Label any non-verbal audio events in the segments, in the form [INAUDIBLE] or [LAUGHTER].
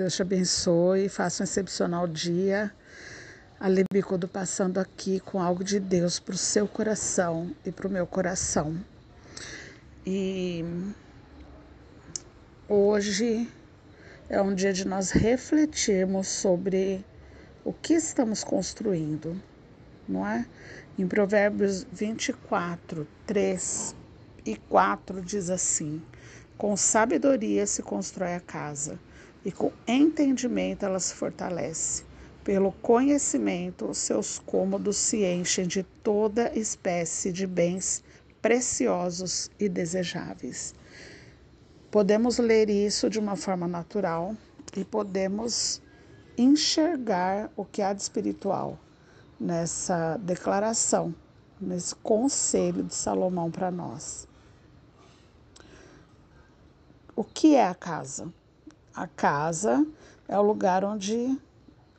Deus te abençoe, faça um excepcional dia. A Libicudo passando aqui com algo de Deus para o seu coração e para o meu coração. E hoje é um dia de nós refletirmos sobre o que estamos construindo, não é? Em Provérbios 24, 3 e 4 diz assim: Com sabedoria se constrói a casa, e com entendimento ela se fortalece. Pelo conhecimento, os seus cômodos se enchem de toda espécie de bens preciosos e desejáveis. Podemos ler isso de uma forma natural e podemos enxergar o que há de espiritual nessa declaração, nesse conselho de Salomão para nós. O que é a casa? A casa é o lugar onde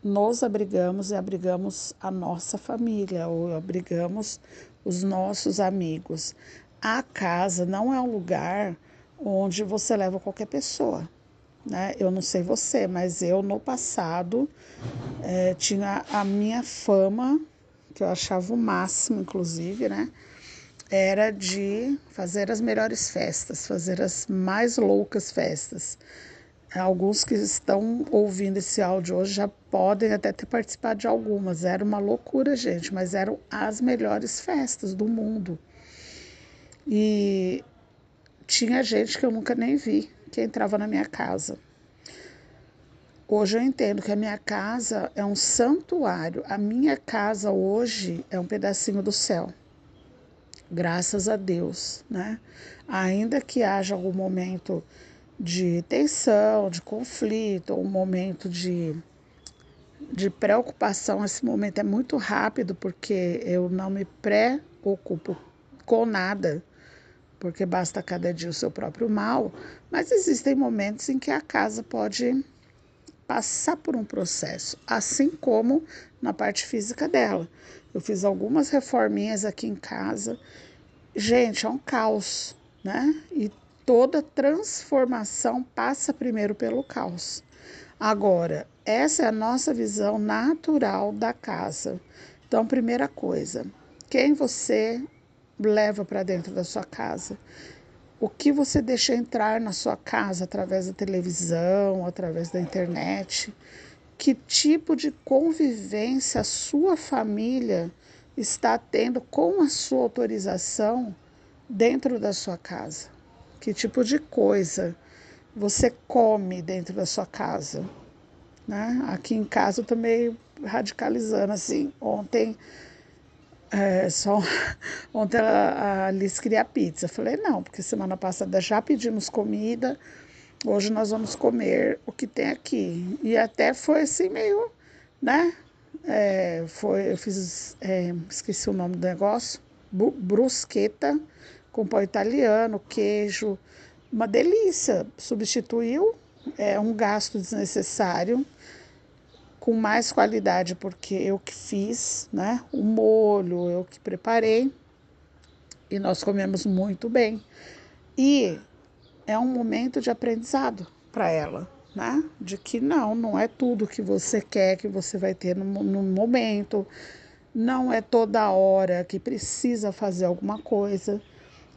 nos abrigamos e abrigamos a nossa família ou abrigamos os nossos amigos. A casa não é um lugar onde você leva qualquer pessoa. Né? Eu não sei você, mas eu no passado é, tinha a minha fama, que eu achava o máximo, inclusive, né? Era de fazer as melhores festas, fazer as mais loucas festas. Alguns que estão ouvindo esse áudio hoje já podem até ter participado de algumas. Era uma loucura, gente, mas eram as melhores festas do mundo. E tinha gente que eu nunca nem vi que entrava na minha casa. Hoje eu entendo que a minha casa é um santuário. A minha casa hoje é um pedacinho do céu. Graças a Deus, né? Ainda que haja algum momento de tensão, de conflito, um momento de, de preocupação, esse momento é muito rápido porque eu não me preocupo com nada porque basta cada dia o seu próprio mal, mas existem momentos em que a casa pode passar por um processo, assim como na parte física dela. Eu fiz algumas reforminhas aqui em casa. Gente, é um caos, né? E toda transformação passa primeiro pelo caos. Agora, essa é a nossa visão natural da casa. Então, primeira coisa, quem você leva para dentro da sua casa. O que você deixa entrar na sua casa através da televisão, através da internet? Que tipo de convivência a sua família está tendo com a sua autorização dentro da sua casa? Que tipo de coisa você come dentro da sua casa? Né? Aqui em casa eu tô meio radicalizando assim. Ontem é, só [LAUGHS] ontem a Alice queria pizza. falei, não, porque semana passada já pedimos comida, hoje nós vamos comer o que tem aqui. E até foi assim meio, né? É, foi, eu fiz, é, esqueci o nome do negócio, brusqueta com pão italiano, queijo, uma delícia. Substituiu é, um gasto desnecessário com mais qualidade, porque eu que fiz, né? O molho, eu que preparei e nós comemos muito bem. E é um momento de aprendizado para ela, né? De que não, não é tudo que você quer que você vai ter no, no momento, não é toda hora que precisa fazer alguma coisa.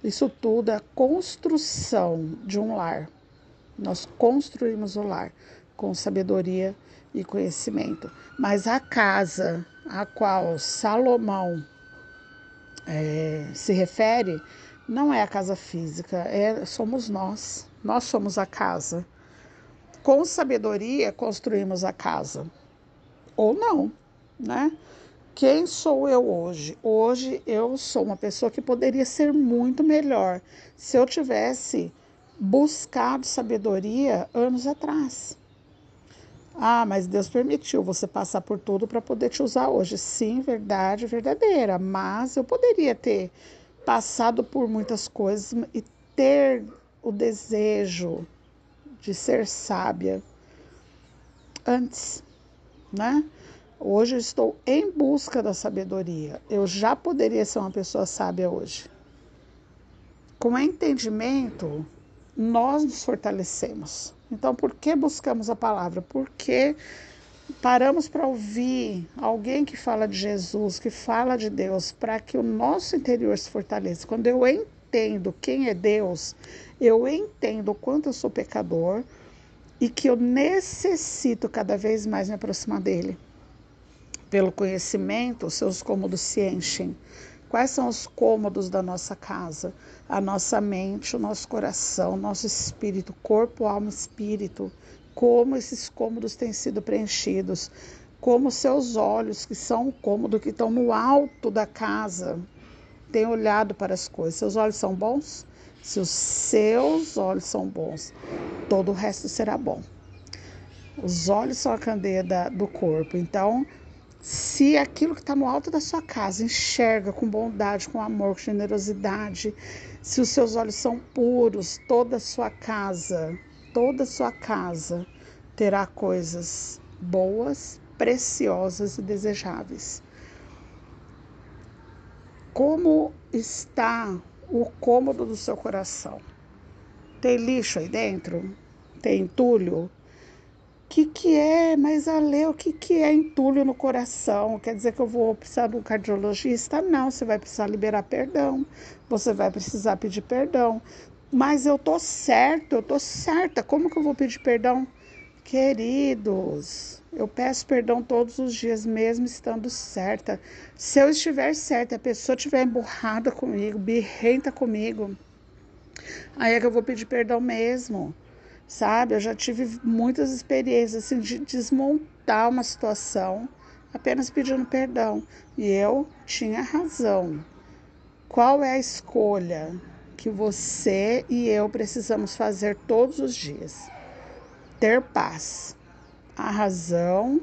Isso tudo é construção de um lar. Nós construímos o lar com sabedoria e conhecimento. Mas a casa a qual Salomão é, se refere não é a casa física, é, somos nós. Nós somos a casa. Com sabedoria construímos a casa. Ou não, né? Quem sou eu hoje? Hoje eu sou uma pessoa que poderia ser muito melhor se eu tivesse buscado sabedoria anos atrás. Ah, mas Deus permitiu você passar por tudo para poder te usar hoje. Sim, verdade, verdadeira. Mas eu poderia ter passado por muitas coisas e ter o desejo de ser sábia antes, né? Hoje eu estou em busca da sabedoria. Eu já poderia ser uma pessoa sábia hoje. Com entendimento, nós nos fortalecemos. Então, por que buscamos a palavra? Porque paramos para ouvir alguém que fala de Jesus, que fala de Deus, para que o nosso interior se fortaleça. Quando eu entendo quem é Deus, eu entendo o quanto eu sou pecador e que eu necessito cada vez mais me aproximar dele. Pelo conhecimento, os seus cômodos se enchem. Quais são os cômodos da nossa casa? A nossa mente, o nosso coração, nosso espírito, corpo, alma, espírito. Como esses cômodos têm sido preenchidos? Como seus olhos, que são o cômodo que estão no alto da casa, têm olhado para as coisas. Seus olhos são bons? Se os seus olhos são bons, todo o resto será bom. Os olhos são a candeia da, do corpo. Então, se aquilo que está no alto da sua casa enxerga com bondade, com amor, com generosidade, se os seus olhos são puros, toda a sua casa, toda a sua casa terá coisas boas, preciosas e desejáveis. Como está o cômodo do seu coração? Tem lixo aí dentro? Tem entulho? Que, que é, mas a ler o que, que é entulho no coração? Quer dizer que eu vou precisar de um cardiologista? Não, você vai precisar liberar perdão, você vai precisar pedir perdão. Mas eu tô certo, eu tô certa. Como que eu vou pedir perdão? Queridos, eu peço perdão todos os dias, mesmo estando certa. Se eu estiver certa, a pessoa estiver emburrada comigo, birrenta comigo, aí é que eu vou pedir perdão mesmo sabe? Eu já tive muitas experiências assim, de desmontar uma situação apenas pedindo perdão. E eu tinha razão. Qual é a escolha que você e eu precisamos fazer todos os dias? Ter paz. A razão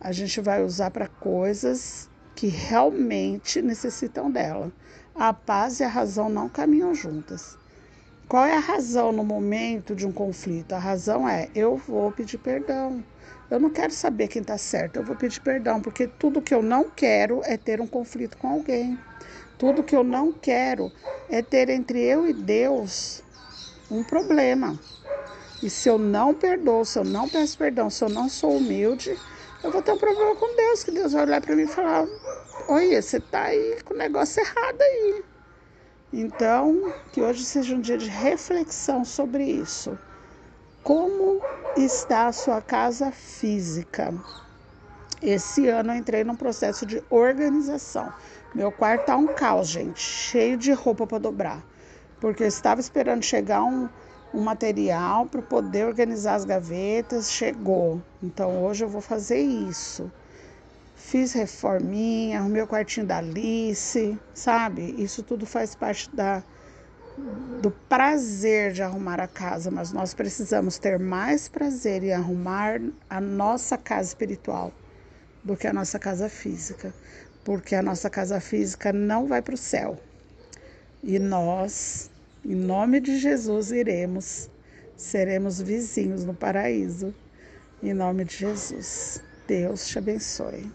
a gente vai usar para coisas que realmente necessitam dela. A paz e a razão não caminham juntas. Qual é a razão no momento de um conflito? A razão é: eu vou pedir perdão. Eu não quero saber quem está certo, eu vou pedir perdão, porque tudo que eu não quero é ter um conflito com alguém. Tudo que eu não quero é ter entre eu e Deus um problema. E se eu não perdoo, se eu não peço perdão, se eu não sou humilde, eu vou ter um problema com Deus, que Deus vai olhar para mim e falar: Olha, você está aí com o negócio errado aí. Então, que hoje seja um dia de reflexão sobre isso. Como está a sua casa física? Esse ano eu entrei num processo de organização. Meu quarto tá um caos, gente, cheio de roupa para dobrar. Porque eu estava esperando chegar um, um material para poder organizar as gavetas, chegou. Então hoje eu vou fazer isso fiz reforminha, arrumei o quartinho da Alice, sabe? Isso tudo faz parte da, do prazer de arrumar a casa, mas nós precisamos ter mais prazer em arrumar a nossa casa espiritual do que a nossa casa física, porque a nossa casa física não vai para o céu. E nós, em nome de Jesus, iremos, seremos vizinhos no paraíso. Em nome de Jesus. Deus te abençoe.